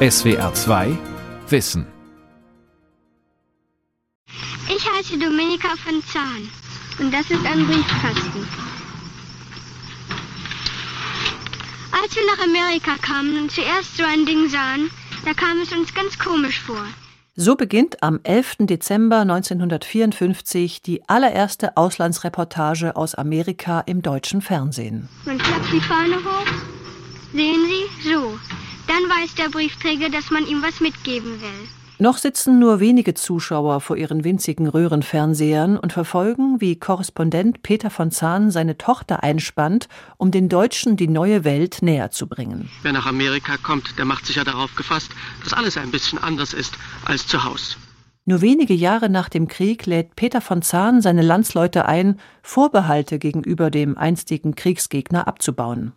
SWR 2 Wissen. Ich heiße Dominika von Zahn und das ist ein Briefkasten. Als wir nach Amerika kamen und zuerst so ein Ding sahen, da kam es uns ganz komisch vor. So beginnt am 11. Dezember 1954 die allererste Auslandsreportage aus Amerika im deutschen Fernsehen. Man klappt die Fahne hoch. Sehen Sie? So. Dann weiß der Briefträger, dass man ihm was mitgeben will. Noch sitzen nur wenige Zuschauer vor ihren winzigen Röhrenfernsehern und verfolgen, wie Korrespondent Peter von Zahn seine Tochter einspannt, um den Deutschen die neue Welt näher zu bringen. Wer nach Amerika kommt, der macht sich ja darauf gefasst, dass alles ein bisschen anders ist als zu Hause. Nur wenige Jahre nach dem Krieg lädt Peter von Zahn seine Landsleute ein, Vorbehalte gegenüber dem einstigen Kriegsgegner abzubauen.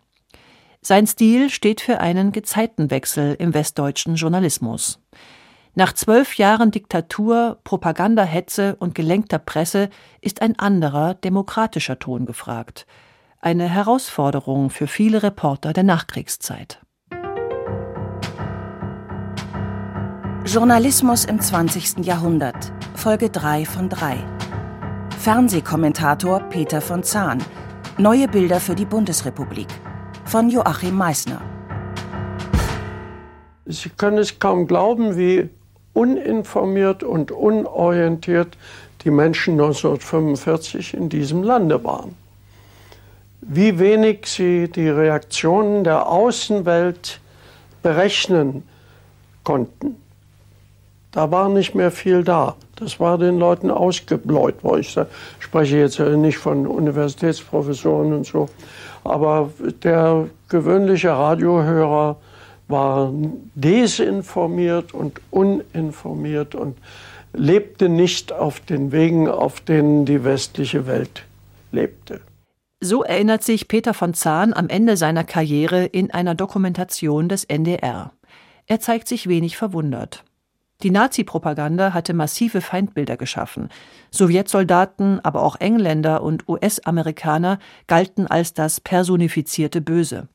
Sein Stil steht für einen Gezeitenwechsel im westdeutschen Journalismus. Nach zwölf Jahren Diktatur, Propagandahetze und gelenkter Presse ist ein anderer, demokratischer Ton gefragt. Eine Herausforderung für viele Reporter der Nachkriegszeit. Journalismus im 20. Jahrhundert, Folge 3 von 3. Fernsehkommentator Peter von Zahn. Neue Bilder für die Bundesrepublik von Joachim Meissner. Sie können es kaum glauben, wie uninformiert und unorientiert die Menschen 1945 in diesem Lande waren. Wie wenig sie die Reaktionen der Außenwelt berechnen konnten. Da war nicht mehr viel da. Das war den Leuten ausgebläut. Ich spreche jetzt nicht von Universitätsprofessoren und so, aber der gewöhnliche Radiohörer war desinformiert und uninformiert und lebte nicht auf den Wegen, auf denen die westliche Welt lebte. So erinnert sich Peter von Zahn am Ende seiner Karriere in einer Dokumentation des NDR. Er zeigt sich wenig verwundert. Die Nazi-Propaganda hatte massive Feindbilder geschaffen. Sowjetsoldaten, aber auch Engländer und US-Amerikaner galten als das personifizierte Böse.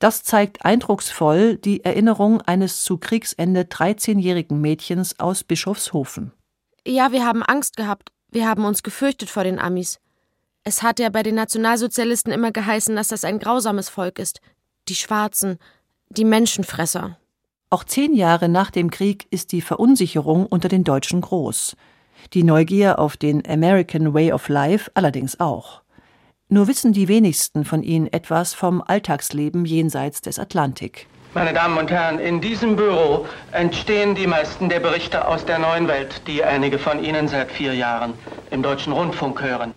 Das zeigt eindrucksvoll die Erinnerung eines zu Kriegsende 13-jährigen Mädchens aus Bischofshofen. Ja, wir haben Angst gehabt. Wir haben uns gefürchtet vor den Amis. Es hat ja bei den Nationalsozialisten immer geheißen, dass das ein grausames Volk ist. Die Schwarzen, die Menschenfresser. Auch zehn Jahre nach dem Krieg ist die Verunsicherung unter den Deutschen groß. Die Neugier auf den American Way of Life allerdings auch. Nur wissen die wenigsten von ihnen etwas vom Alltagsleben jenseits des Atlantik. Meine Damen und Herren, in diesem Büro entstehen die meisten der Berichte aus der neuen Welt, die einige von Ihnen seit vier Jahren im deutschen Rundfunk hören.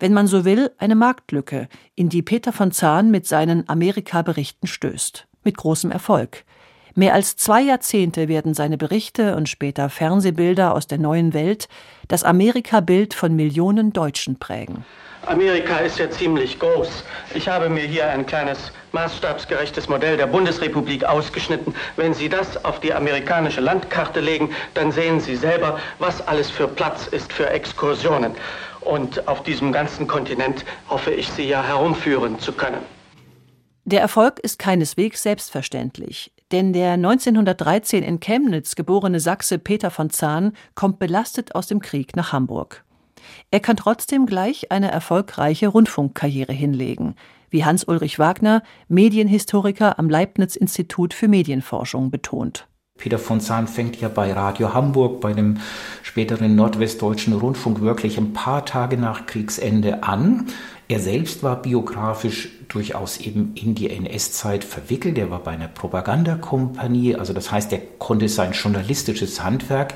Wenn man so will, eine Marktlücke, in die Peter von Zahn mit seinen Amerika-Berichten stößt. Mit großem Erfolg. Mehr als zwei Jahrzehnte werden seine Berichte und später Fernsehbilder aus der neuen Welt das Amerika-Bild von Millionen Deutschen prägen. Amerika ist ja ziemlich groß. Ich habe mir hier ein kleines maßstabsgerechtes Modell der Bundesrepublik ausgeschnitten. Wenn Sie das auf die amerikanische Landkarte legen, dann sehen Sie selber, was alles für Platz ist für Exkursionen. Und auf diesem ganzen Kontinent hoffe ich, Sie ja herumführen zu können. Der Erfolg ist keineswegs selbstverständlich, denn der 1913 in Chemnitz geborene Sachse Peter von Zahn kommt belastet aus dem Krieg nach Hamburg. Er kann trotzdem gleich eine erfolgreiche Rundfunkkarriere hinlegen, wie Hans-Ulrich Wagner, Medienhistoriker am Leibniz-Institut für Medienforschung, betont. Peter von Zahn fängt ja bei Radio Hamburg, bei dem späteren Nordwestdeutschen Rundfunk wirklich ein paar Tage nach Kriegsende an. Er selbst war biografisch durchaus eben in die NS-Zeit verwickelt. Er war bei einer Propagandakompanie, also das heißt, er konnte sein journalistisches Handwerk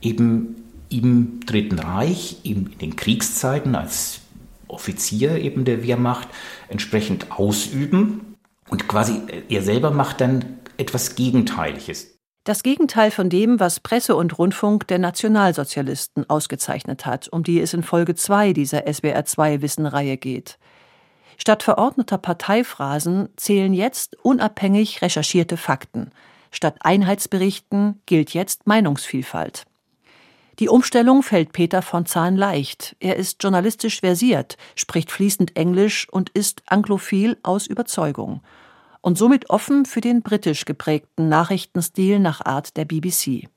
eben im Dritten Reich, in den Kriegszeiten als Offizier eben der Wehrmacht entsprechend ausüben. Und quasi er selber macht dann etwas Gegenteiliges. Das Gegenteil von dem, was Presse und Rundfunk der Nationalsozialisten ausgezeichnet hat, um die es in Folge 2 dieser SWR2-Wissenreihe geht. Statt verordneter Parteiphrasen zählen jetzt unabhängig recherchierte Fakten. Statt Einheitsberichten gilt jetzt Meinungsvielfalt. Die Umstellung fällt Peter von Zahn leicht. Er ist journalistisch versiert, spricht fließend Englisch und ist anglophil aus Überzeugung. und somit offen für den britisch geprägten Nachrichtenstil nach Art der BBC.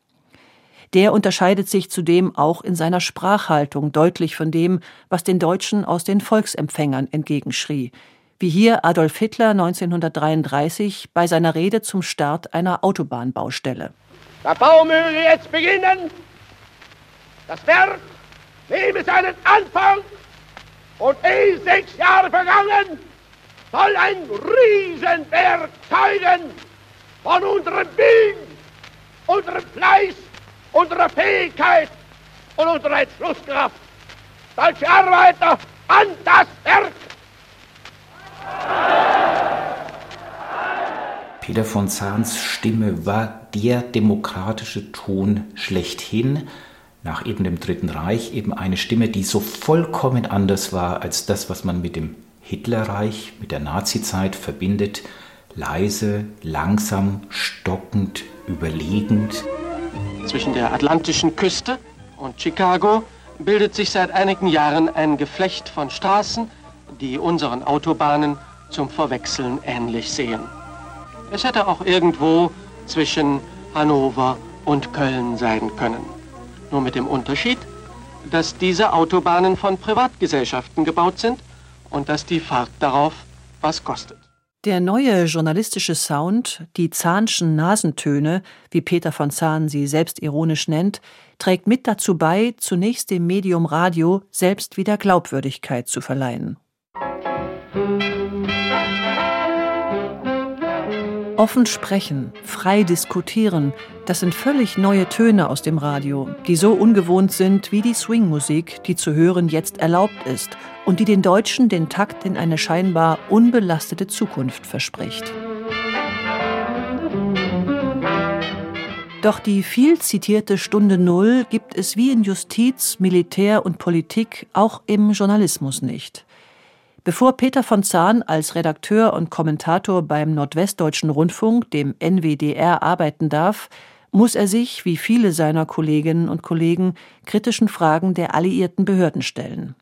Der unterscheidet sich zudem auch in seiner Sprachhaltung deutlich von dem, was den Deutschen aus den Volksempfängern entgegenschrie, wie hier Adolf Hitler 1933 bei seiner Rede zum Start einer Autobahnbaustelle. Der Bau möge jetzt beginnen. Das Werk nehme seinen Anfang und ehe sechs Jahre vergangen, soll ein Riesenwerk zeugen von unserem Willen, unserem Fleiß, unserer Fähigkeit und unserer Entschlusskraft. Deutsche Arbeiter an das Werk! Peter von Zahns Stimme war der demokratische Ton schlechthin, nach eben dem Dritten Reich eben eine Stimme, die so vollkommen anders war als das, was man mit dem Hitlerreich, mit der Nazizeit verbindet. Leise, langsam, stockend, überlegend. Zwischen der atlantischen Küste und Chicago bildet sich seit einigen Jahren ein Geflecht von Straßen, die unseren Autobahnen zum Verwechseln ähnlich sehen. Es hätte auch irgendwo zwischen Hannover und Köln sein können. Nur mit dem Unterschied, dass diese Autobahnen von Privatgesellschaften gebaut sind und dass die Fahrt darauf was kostet. Der neue journalistische Sound, die Zahnschen Nasentöne, wie Peter von Zahn sie selbst ironisch nennt, trägt mit dazu bei, zunächst dem Medium Radio selbst wieder Glaubwürdigkeit zu verleihen. Offen sprechen, frei diskutieren, das sind völlig neue Töne aus dem Radio, die so ungewohnt sind wie die Swingmusik, die zu hören jetzt erlaubt ist und die den Deutschen den Takt in eine scheinbar unbelastete Zukunft verspricht. Doch die viel zitierte Stunde Null gibt es wie in Justiz, Militär und Politik auch im Journalismus nicht. Bevor Peter von Zahn als Redakteur und Kommentator beim Nordwestdeutschen Rundfunk, dem NWDR, arbeiten darf, muss er sich, wie viele seiner Kolleginnen und Kollegen, kritischen Fragen der alliierten Behörden stellen.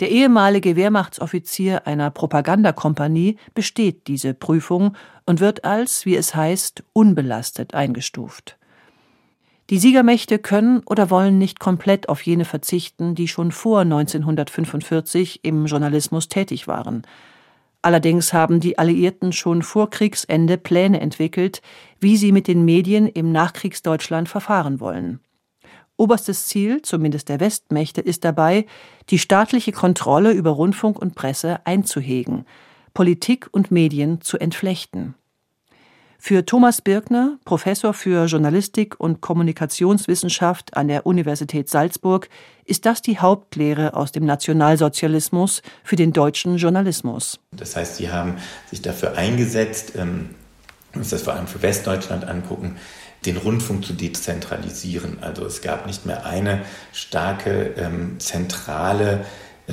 Der ehemalige Wehrmachtsoffizier einer Propagandakompanie besteht diese Prüfung und wird als, wie es heißt, unbelastet eingestuft. Die Siegermächte können oder wollen nicht komplett auf jene verzichten, die schon vor 1945 im Journalismus tätig waren. Allerdings haben die Alliierten schon vor Kriegsende Pläne entwickelt, wie sie mit den Medien im Nachkriegsdeutschland verfahren wollen. Oberstes Ziel, zumindest der Westmächte, ist dabei, die staatliche Kontrolle über Rundfunk und Presse einzuhegen, Politik und Medien zu entflechten. Für Thomas Birkner, Professor für Journalistik und Kommunikationswissenschaft an der Universität Salzburg, ist das die Hauptlehre aus dem Nationalsozialismus für den deutschen Journalismus. Das heißt, sie haben sich dafür eingesetzt, ähm, uns das vor allem für Westdeutschland angucken, den Rundfunk zu dezentralisieren. Also es gab nicht mehr eine starke ähm, zentrale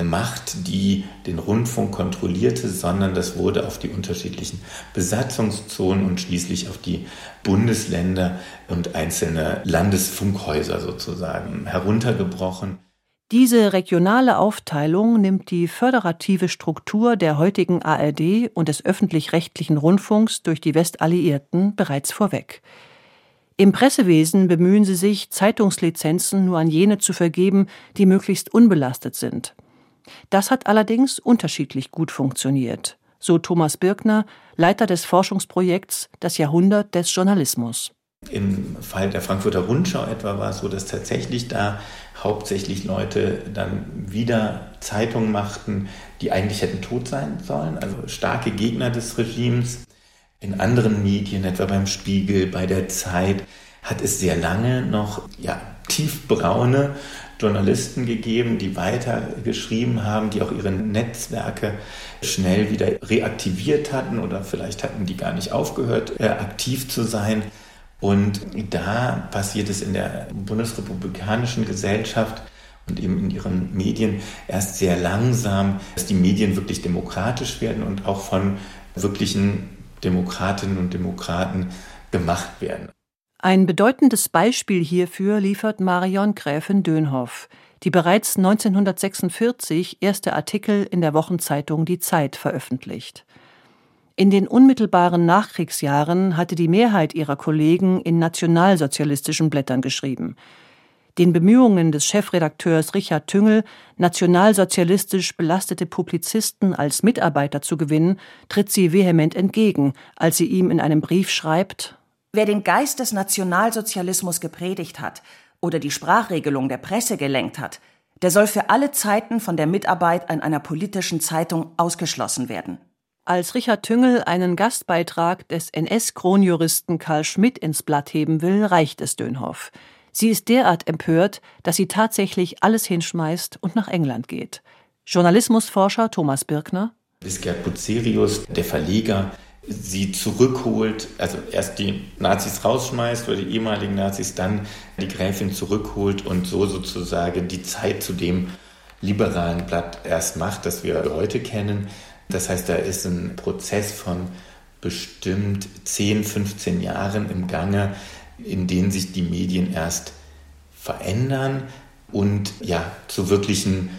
Macht, die den Rundfunk kontrollierte, sondern das wurde auf die unterschiedlichen Besatzungszonen und schließlich auf die Bundesländer und einzelne Landesfunkhäuser sozusagen heruntergebrochen. Diese regionale Aufteilung nimmt die föderative Struktur der heutigen ARD und des öffentlich-rechtlichen Rundfunks durch die Westalliierten bereits vorweg. Im Pressewesen bemühen sie sich, Zeitungslizenzen nur an jene zu vergeben, die möglichst unbelastet sind. Das hat allerdings unterschiedlich gut funktioniert, so Thomas Birkner, Leiter des Forschungsprojekts Das Jahrhundert des Journalismus. Im Fall der Frankfurter Rundschau etwa war es so, dass tatsächlich da hauptsächlich Leute dann wieder Zeitungen machten, die eigentlich hätten tot sein sollen, also starke Gegner des Regimes. In anderen Medien, etwa beim Spiegel, bei der Zeit, hat es sehr lange noch ja, tiefbraune Journalisten gegeben, die weiter geschrieben haben, die auch ihre Netzwerke schnell wieder reaktiviert hatten oder vielleicht hatten die gar nicht aufgehört, äh, aktiv zu sein. Und da passiert es in der bundesrepublikanischen Gesellschaft und eben in ihren Medien erst sehr langsam, dass die Medien wirklich demokratisch werden und auch von wirklichen Demokratinnen und Demokraten gemacht werden. Ein bedeutendes Beispiel hierfür liefert Marion Gräfin Dönhoff, die bereits 1946 erste Artikel in der Wochenzeitung Die Zeit veröffentlicht. In den unmittelbaren Nachkriegsjahren hatte die Mehrheit ihrer Kollegen in nationalsozialistischen Blättern geschrieben. Den Bemühungen des Chefredakteurs Richard Tüngel, nationalsozialistisch belastete Publizisten als Mitarbeiter zu gewinnen, tritt sie vehement entgegen, als sie ihm in einem Brief schreibt Wer den Geist des Nationalsozialismus gepredigt hat oder die Sprachregelung der Presse gelenkt hat, der soll für alle Zeiten von der Mitarbeit an einer politischen Zeitung ausgeschlossen werden. Als Richard Tüngel einen Gastbeitrag des NS-Kronjuristen Karl Schmidt ins Blatt heben will, reicht es Dönhoff. Sie ist derart empört, dass sie tatsächlich alles hinschmeißt und nach England geht. Journalismusforscher Thomas Birkner. Bis Gerd Bucerius, der Verleger, sie zurückholt, also erst die Nazis rausschmeißt oder die ehemaligen Nazis, dann die Gräfin zurückholt und so sozusagen die Zeit zu dem liberalen Blatt erst macht, das wir heute kennen. Das heißt, da ist ein Prozess von bestimmt 10, 15 Jahren im Gange, in denen sich die Medien erst verändern und ja zu wirklichen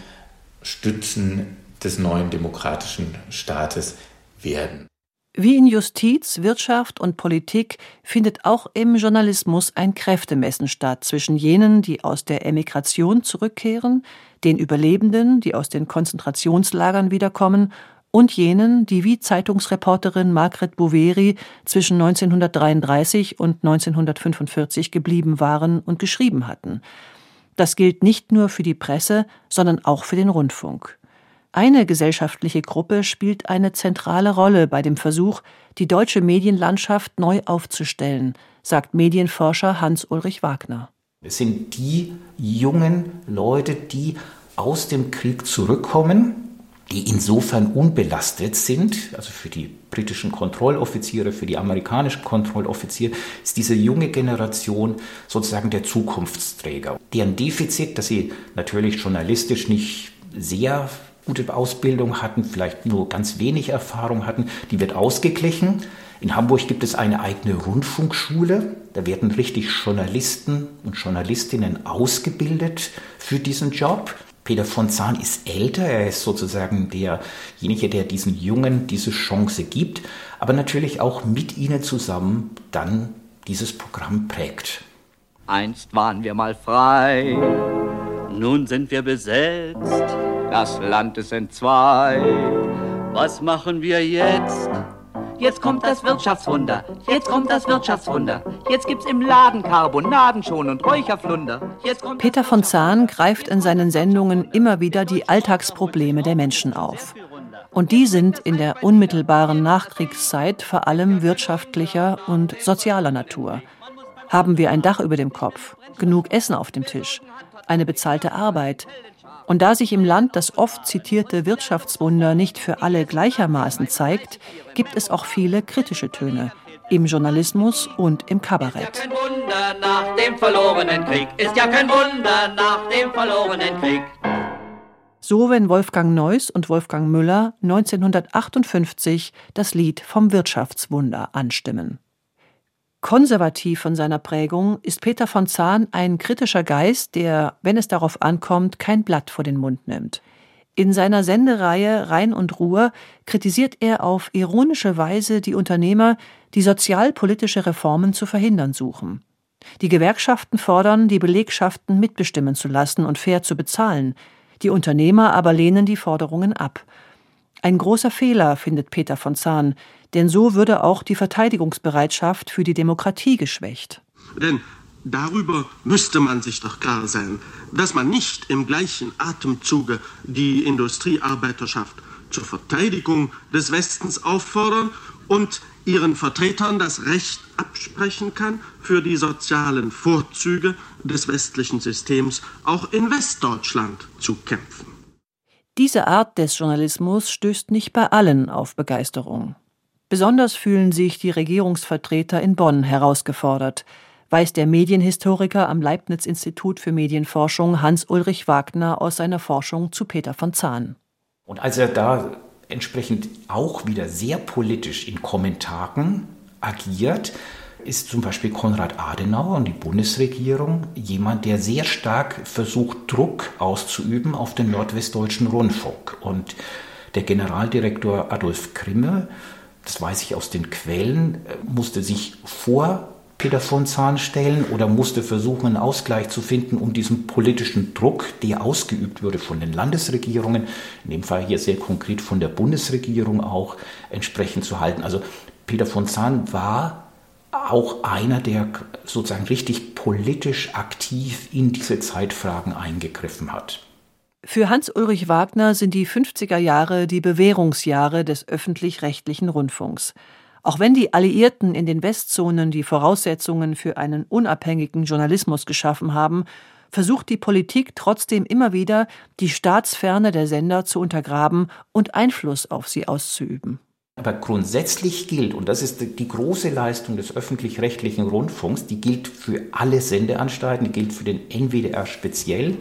Stützen des neuen demokratischen Staates werden. Wie in Justiz, Wirtschaft und Politik findet auch im Journalismus ein Kräftemessen statt zwischen jenen, die aus der Emigration zurückkehren, den Überlebenden, die aus den Konzentrationslagern wiederkommen, und jenen, die wie Zeitungsreporterin Margret Boveri zwischen 1933 und 1945 geblieben waren und geschrieben hatten. Das gilt nicht nur für die Presse, sondern auch für den Rundfunk. Eine gesellschaftliche Gruppe spielt eine zentrale Rolle bei dem Versuch, die deutsche Medienlandschaft neu aufzustellen, sagt Medienforscher Hans-Ulrich Wagner. Es sind die jungen Leute, die aus dem Krieg zurückkommen, die insofern unbelastet sind, also für die britischen Kontrolloffiziere, für die amerikanischen Kontrolloffiziere, ist diese junge Generation sozusagen der Zukunftsträger. Deren Defizit, dass sie natürlich journalistisch nicht sehr gute Ausbildung hatten, vielleicht nur ganz wenig Erfahrung hatten, die wird ausgeglichen. In Hamburg gibt es eine eigene Rundfunkschule. Da werden richtig Journalisten und Journalistinnen ausgebildet für diesen Job. Peter von Zahn ist älter, er ist sozusagen derjenige, der diesen Jungen diese Chance gibt, aber natürlich auch mit ihnen zusammen dann dieses Programm prägt. Einst waren wir mal frei, nun sind wir besetzt das Land ist entzwei. Was machen wir jetzt? Jetzt kommt das Wirtschaftswunder, jetzt kommt das Wirtschaftswunder. Jetzt gibt's im Laden Carbonaden schon und Räucherflunder. Peter von Zahn greift in seinen Sendungen immer wieder die Alltagsprobleme der Menschen auf. Und die sind in der unmittelbaren Nachkriegszeit vor allem wirtschaftlicher und sozialer Natur. Haben wir ein Dach über dem Kopf, genug Essen auf dem Tisch, eine bezahlte Arbeit, und da sich im Land das oft zitierte Wirtschaftswunder nicht für alle gleichermaßen zeigt, gibt es auch viele kritische Töne im Journalismus und im Kabarett. Ist ja kein Wunder nach dem verlorenen Krieg, ist ja kein Wunder nach dem verlorenen Krieg. So wenn Wolfgang Neuss und Wolfgang Müller 1958 das Lied vom Wirtschaftswunder anstimmen. Konservativ von seiner Prägung ist Peter von Zahn ein kritischer Geist, der, wenn es darauf ankommt, kein Blatt vor den Mund nimmt. In seiner Sendereihe Rhein und Ruhr kritisiert er auf ironische Weise die Unternehmer, die sozialpolitische Reformen zu verhindern suchen. Die Gewerkschaften fordern, die Belegschaften mitbestimmen zu lassen und fair zu bezahlen. Die Unternehmer aber lehnen die Forderungen ab. Ein großer Fehler, findet Peter von Zahn, denn so würde auch die Verteidigungsbereitschaft für die Demokratie geschwächt. Denn darüber müsste man sich doch klar sein, dass man nicht im gleichen Atemzuge die Industriearbeiterschaft zur Verteidigung des Westens auffordern und ihren Vertretern das Recht absprechen kann, für die sozialen Vorzüge des westlichen Systems auch in Westdeutschland zu kämpfen. Diese Art des Journalismus stößt nicht bei allen auf Begeisterung. Besonders fühlen sich die Regierungsvertreter in Bonn herausgefordert, weiß der Medienhistoriker am Leibniz-Institut für Medienforschung Hans-Ulrich Wagner aus seiner Forschung zu Peter von Zahn. Und als er da entsprechend auch wieder sehr politisch in Kommentaren agiert, ist zum Beispiel Konrad Adenauer und die Bundesregierung jemand, der sehr stark versucht, Druck auszuüben auf den nordwestdeutschen Rundfunk. Und der Generaldirektor Adolf Krimme das weiß ich aus den Quellen, äh, musste sich vor Peter von Zahn stellen oder musste versuchen, einen Ausgleich zu finden, um diesen politischen Druck, der ausgeübt wurde von den Landesregierungen, in dem Fall hier sehr konkret von der Bundesregierung auch, entsprechend zu halten. Also Peter von Zahn war auch einer, der sozusagen richtig politisch aktiv in diese Zeitfragen eingegriffen hat. Für Hans-Ulrich Wagner sind die 50er Jahre die Bewährungsjahre des öffentlich-rechtlichen Rundfunks. Auch wenn die Alliierten in den Westzonen die Voraussetzungen für einen unabhängigen Journalismus geschaffen haben, versucht die Politik trotzdem immer wieder, die Staatsferne der Sender zu untergraben und Einfluss auf sie auszuüben. Aber grundsätzlich gilt, und das ist die große Leistung des öffentlich-rechtlichen Rundfunks, die gilt für alle Sendeanstalten, die gilt für den NWDR speziell,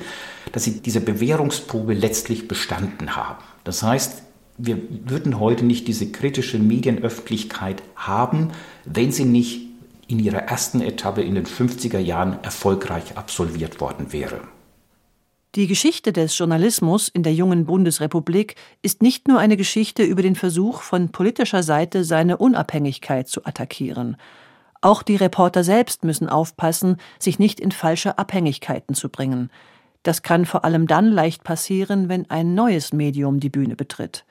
dass sie diese Bewährungsprobe letztlich bestanden haben. Das heißt, wir würden heute nicht diese kritische Medienöffentlichkeit haben, wenn sie nicht in ihrer ersten Etappe in den 50er Jahren erfolgreich absolviert worden wäre. Die Geschichte des Journalismus in der jungen Bundesrepublik ist nicht nur eine Geschichte über den Versuch, von politischer Seite seine Unabhängigkeit zu attackieren. Auch die Reporter selbst müssen aufpassen, sich nicht in falsche Abhängigkeiten zu bringen. Das kann vor allem dann leicht passieren, wenn ein neues Medium die Bühne betritt.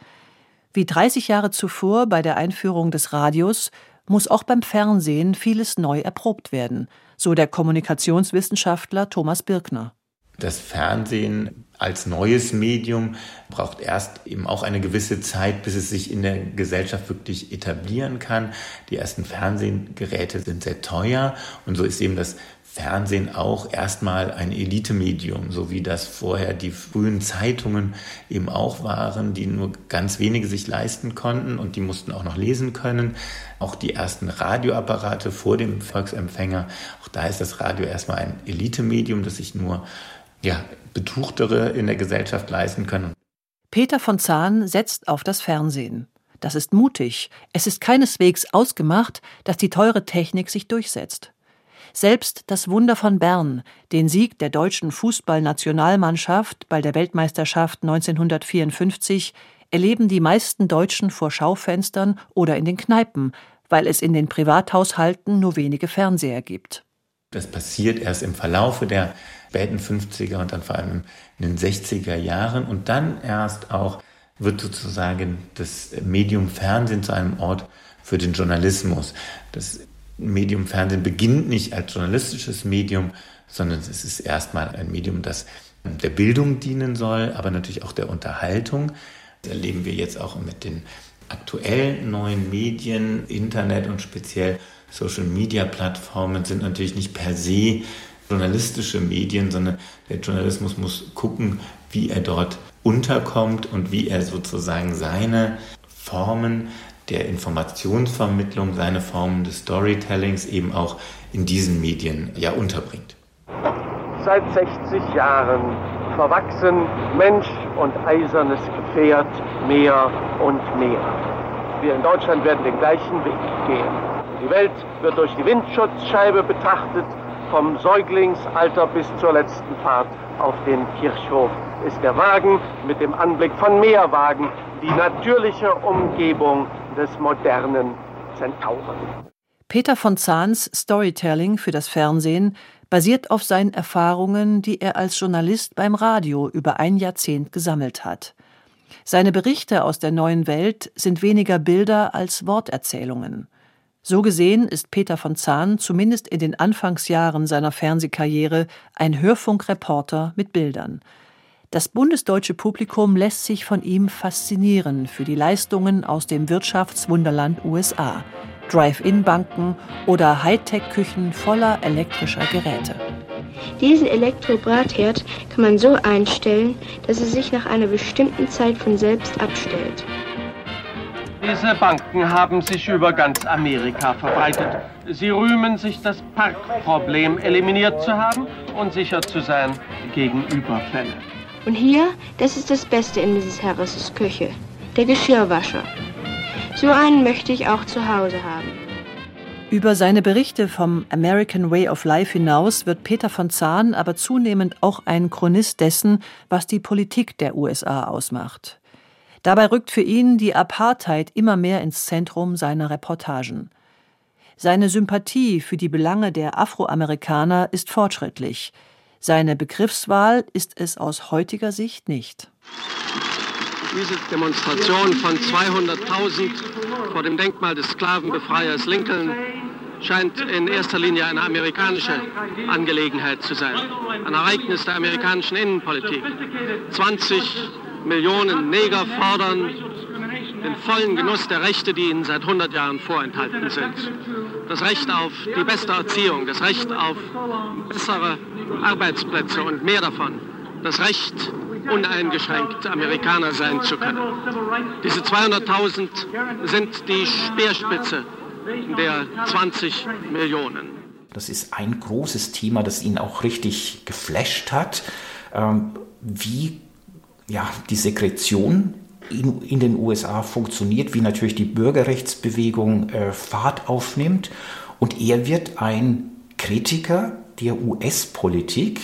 Wie 30 Jahre zuvor bei der Einführung des Radios muss auch beim Fernsehen vieles neu erprobt werden, so der Kommunikationswissenschaftler Thomas Birkner. Das Fernsehen als neues Medium braucht erst eben auch eine gewisse Zeit, bis es sich in der Gesellschaft wirklich etablieren kann. Die ersten Fernsehgeräte sind sehr teuer und so ist eben das Fernsehen auch erstmal ein Elitemedium, so wie das vorher die frühen Zeitungen eben auch waren, die nur ganz wenige sich leisten konnten und die mussten auch noch lesen können. Auch die ersten Radioapparate vor dem Volksempfänger, auch da ist das Radio erstmal ein Elitemedium, das sich nur ja, Betuchtere in der Gesellschaft leisten können. Peter von Zahn setzt auf das Fernsehen. Das ist mutig. Es ist keineswegs ausgemacht, dass die teure Technik sich durchsetzt. Selbst das Wunder von Bern, den Sieg der deutschen Fußballnationalmannschaft bei der Weltmeisterschaft 1954, erleben die meisten Deutschen vor Schaufenstern oder in den Kneipen, weil es in den Privathaushalten nur wenige Fernseher gibt. Das passiert erst im Verlaufe der späten 50er und dann vor allem in den 60er Jahren und dann erst auch wird sozusagen das Medium Fernsehen zu einem Ort für den Journalismus. Das Medium Fernsehen beginnt nicht als journalistisches Medium, sondern es ist erstmal ein Medium, das der Bildung dienen soll, aber natürlich auch der Unterhaltung. Das erleben wir jetzt auch mit den aktuellen neuen Medien, Internet und speziell Social-Media-Plattformen sind natürlich nicht per se journalistische Medien, sondern der Journalismus muss gucken, wie er dort unterkommt und wie er sozusagen seine Formen der Informationsvermittlung, seine Formen des Storytellings eben auch in diesen Medien ja unterbringt. Seit 60 Jahren verwachsen Mensch und eisernes Gefährt mehr und mehr. Wir in Deutschland werden den gleichen Weg gehen. Die Welt wird durch die Windschutzscheibe betrachtet, vom Säuglingsalter bis zur letzten Fahrt auf den Kirchhof ist der Wagen mit dem Anblick von Meerwagen die natürliche Umgebung des modernen Zentauren. Peter von Zahns Storytelling für das Fernsehen basiert auf seinen Erfahrungen, die er als Journalist beim Radio über ein Jahrzehnt gesammelt hat. Seine Berichte aus der neuen Welt sind weniger Bilder als Worterzählungen. So gesehen ist Peter von Zahn zumindest in den Anfangsjahren seiner Fernsehkarriere ein Hörfunkreporter mit Bildern. Das bundesdeutsche Publikum lässt sich von ihm faszinieren für die Leistungen aus dem Wirtschaftswunderland USA, Drive-In-Banken oder Hightech-Küchen voller elektrischer Geräte. Diesen Elektrobratherd kann man so einstellen, dass er sich nach einer bestimmten Zeit von selbst abstellt. Diese Banken haben sich über ganz Amerika verbreitet. Sie rühmen sich, das Parkproblem eliminiert zu haben und sicher zu sein gegen Überfälle. Und hier, das ist das Beste in Mrs. Harris' Küche, der Geschirrwascher. So einen möchte ich auch zu Hause haben. Über seine Berichte vom American Way of Life hinaus wird Peter von Zahn aber zunehmend auch ein Chronist dessen, was die Politik der USA ausmacht. Dabei rückt für ihn die Apartheid immer mehr ins Zentrum seiner Reportagen. Seine Sympathie für die Belange der Afroamerikaner ist fortschrittlich. Seine Begriffswahl ist es aus heutiger Sicht nicht. Diese Demonstration von 200.000 vor dem Denkmal des Sklavenbefreiers Lincoln scheint in erster Linie eine amerikanische Angelegenheit zu sein. Ein Ereignis der amerikanischen Innenpolitik. 20 Millionen Neger fordern den vollen Genuss der Rechte, die ihnen seit 100 Jahren vorenthalten sind. Das Recht auf die beste Erziehung, das Recht auf bessere Arbeitsplätze und mehr davon. Das Recht, uneingeschränkt Amerikaner sein zu können. Diese 200.000 sind die Speerspitze der 20 Millionen. Das ist ein großes Thema, das ihn auch richtig geflasht hat, ähm, wie ja, die Sekretion in, in, den USA funktioniert, wie natürlich die Bürgerrechtsbewegung äh, Fahrt aufnimmt. Und er wird ein Kritiker der US-Politik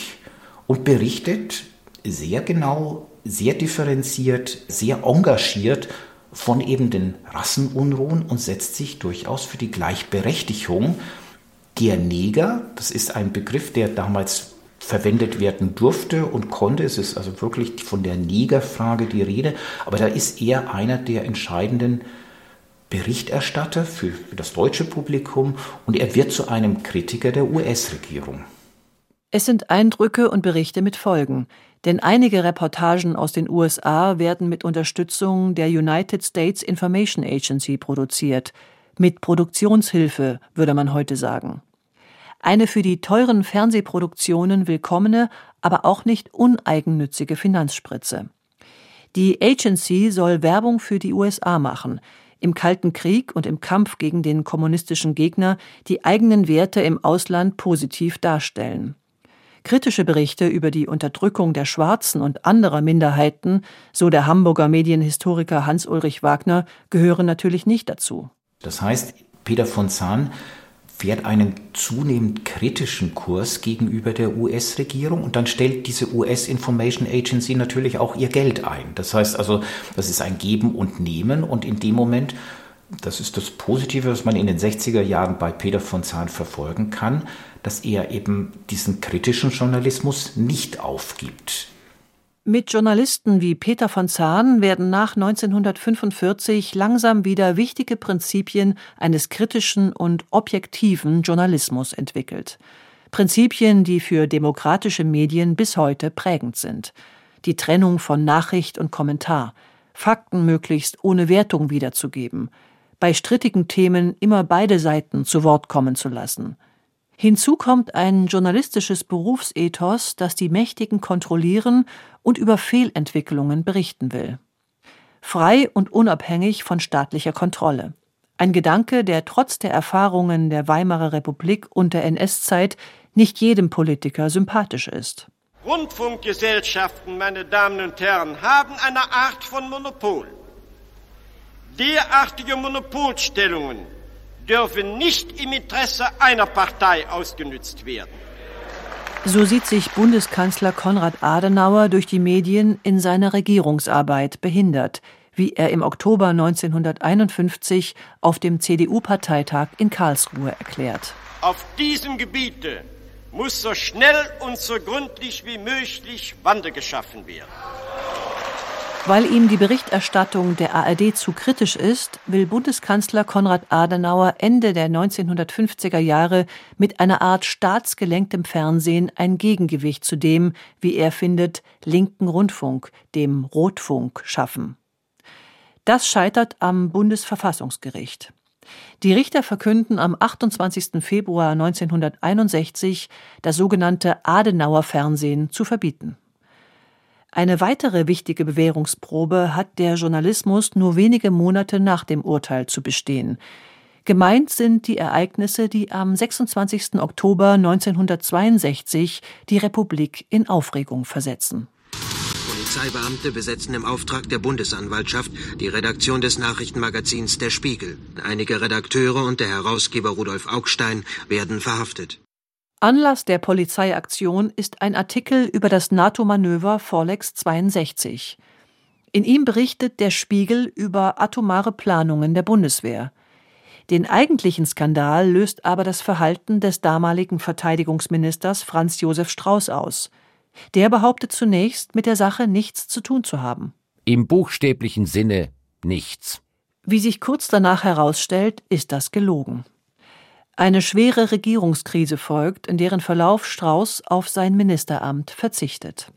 und berichtet sehr genau, sehr differenziert, sehr engagiert von eben den Rassenunruhen und setzt sich durchaus für die Gleichberechtigung der Neger. Das ist ein Begriff, der damals verwendet werden durfte und konnte. Es ist also wirklich von der Negerfrage die Rede. Aber da ist er einer der entscheidenden Berichterstatter für, das deutsche Publikum und er wird zu einem Kritiker der US-Regierung. Es sind Eindrücke und Berichte mit Folgen, denn einige Reportagen aus den USA werden mit Unterstützung der United States Information Agency produziert, mit Produktionshilfe, würde man heute sagen. Eine für die teuren Fernsehproduktionen willkommene, aber auch nicht uneigennützige Finanzspritze. Die Agency soll Werbung für die USA machen, im Kalten Krieg und im Kampf gegen den kommunistischen Gegner die eigenen Werte im Ausland positiv darstellen. Kritische Berichte über die Unterdrückung der Schwarzen und anderer Minderheiten, so der Hamburger Medienhistoriker Hans-Ulrich Wagner, gehören natürlich nicht dazu. Das heißt, Peter von Zahn fährt einen zunehmend kritischen Kurs gegenüber der US-Regierung und dann stellt diese US Information Agency natürlich auch ihr Geld ein. Das heißt also, das ist ein Geben und Nehmen und in dem Moment, das ist das Positive, was man in den 60er Jahren bei Peter von Zahn verfolgen kann, dass er eben diesen kritischen Journalismus nicht aufgibt. Mit Journalisten wie Peter von Zahn werden nach 1945 langsam wieder wichtige Prinzipien eines kritischen und objektiven Journalismus entwickelt. Prinzipien, die für demokratische Medien bis heute prägend sind. Die Trennung von Nachricht und Kommentar, Fakten möglichst ohne Wertung wiederzugeben, bei strittigen Themen immer beide Seiten zu Wort kommen zu lassen. Hinzu kommt ein journalistisches Berufsethos, das die Mächtigen kontrollieren und über Fehlentwicklungen berichten will. Frei und unabhängig von staatlicher Kontrolle. Ein Gedanke, der trotz der Erfahrungen der Weimarer Republik und der NS-Zeit nicht jedem Politiker sympathisch ist. Rundfunkgesellschaften, meine Damen und Herren, haben eine Art von Monopol. Derartige Monopolstellungen dürfen nicht im Interesse einer Partei ausgenützt werden. So sieht sich Bundeskanzler Konrad Adenauer durch die Medien in seiner Regierungsarbeit behindert, wie er im Oktober 1951 auf dem CDU-Parteitag in Karlsruhe erklärt. Auf diesem Gebiete muss so schnell und so gründlich wie möglich Wandel geschaffen werden. Weil ihm die Berichterstattung der ARD zu kritisch ist, will Bundeskanzler Konrad Adenauer Ende der 1950er Jahre mit einer Art staatsgelenktem Fernsehen ein Gegengewicht zu dem, wie er findet, linken Rundfunk, dem Rotfunk, schaffen. Das scheitert am Bundesverfassungsgericht. Die Richter verkünden am 28. Februar 1961, das sogenannte Adenauer Fernsehen zu verbieten. Eine weitere wichtige Bewährungsprobe hat der Journalismus nur wenige Monate nach dem Urteil zu bestehen. Gemeint sind die Ereignisse, die am 26. Oktober 1962 die Republik in Aufregung versetzen. Polizeibeamte besetzen im Auftrag der Bundesanwaltschaft die Redaktion des Nachrichtenmagazins Der Spiegel. Einige Redakteure und der Herausgeber Rudolf Augstein werden verhaftet. Anlass der Polizeiaktion ist ein Artikel über das NATO-Manöver Forlex 62. In ihm berichtet der Spiegel über atomare Planungen der Bundeswehr. Den eigentlichen Skandal löst aber das Verhalten des damaligen Verteidigungsministers Franz Josef Strauß aus. Der behauptet zunächst, mit der Sache nichts zu tun zu haben. Im buchstäblichen Sinne nichts. Wie sich kurz danach herausstellt, ist das gelogen. Eine schwere Regierungskrise folgt, in deren Verlauf Strauß auf sein Ministeramt verzichtet.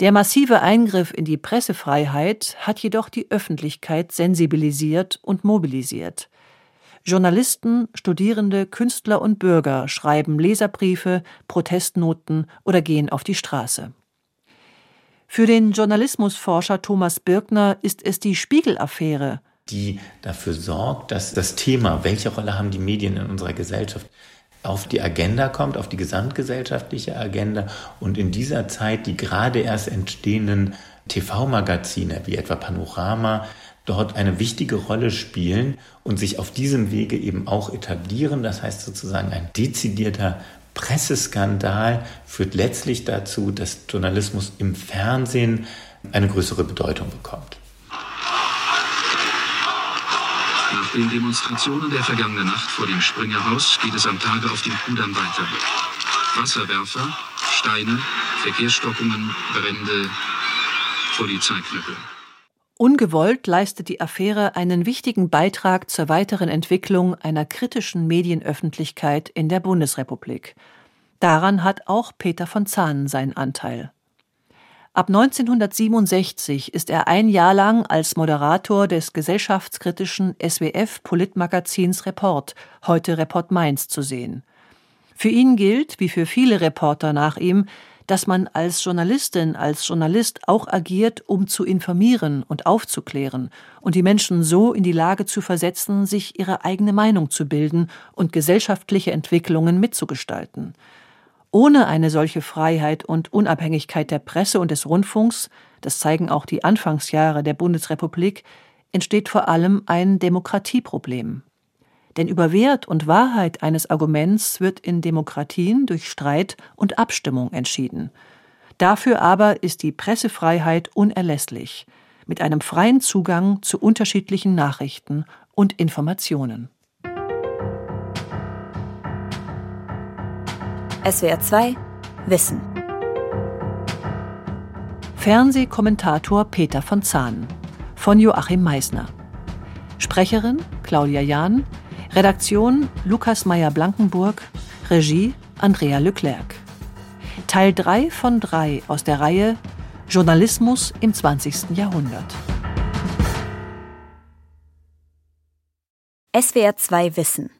Der massive Eingriff in die Pressefreiheit hat jedoch die Öffentlichkeit sensibilisiert und mobilisiert. Journalisten, Studierende, Künstler und Bürger schreiben Leserbriefe, Protestnoten oder gehen auf die Straße. Für den Journalismusforscher Thomas Birkner ist es die Spiegel-Affäre, die dafür sorgt, dass das Thema, welche Rolle haben die Medien in unserer Gesellschaft, auf die Agenda kommt, auf die gesamtgesellschaftliche Agenda und in dieser Zeit die gerade erst entstehenden TV-Magazine wie etwa Panorama dort eine wichtige Rolle spielen und sich auf diesem Wege eben auch etablieren. Das heißt sozusagen ein dezidierter Presseskandal führt letztlich dazu, dass Journalismus im Fernsehen eine größere Bedeutung bekommt. Nach den Demonstrationen der vergangenen Nacht vor dem Springerhaus geht es am Tage auf dem Kudamm weiter. Wasserwerfer, Steine, Verkehrsstockungen, Brände, Polizeiknüppel. Ungewollt leistet die Affäre einen wichtigen Beitrag zur weiteren Entwicklung einer kritischen Medienöffentlichkeit in der Bundesrepublik. Daran hat auch Peter von Zahn seinen Anteil. Ab 1967 ist er ein Jahr lang als Moderator des gesellschaftskritischen SWF-Politmagazins Report, heute Report Mainz, zu sehen. Für ihn gilt, wie für viele Reporter nach ihm, dass man als Journalistin, als Journalist auch agiert, um zu informieren und aufzuklären und die Menschen so in die Lage zu versetzen, sich ihre eigene Meinung zu bilden und gesellschaftliche Entwicklungen mitzugestalten. Ohne eine solche Freiheit und Unabhängigkeit der Presse und des Rundfunks, das zeigen auch die Anfangsjahre der Bundesrepublik, entsteht vor allem ein Demokratieproblem. Denn über Wert und Wahrheit eines Arguments wird in Demokratien durch Streit und Abstimmung entschieden. Dafür aber ist die Pressefreiheit unerlässlich, mit einem freien Zugang zu unterschiedlichen Nachrichten und Informationen. SWR 2 Wissen Fernsehkommentator Peter von Zahn von Joachim Meisner Sprecherin Claudia Jahn Redaktion Lukas Meyer-Blankenburg, Regie Andrea Leclerc. Teil 3 von 3 aus der Reihe Journalismus im 20. Jahrhundert. SWR 2 Wissen.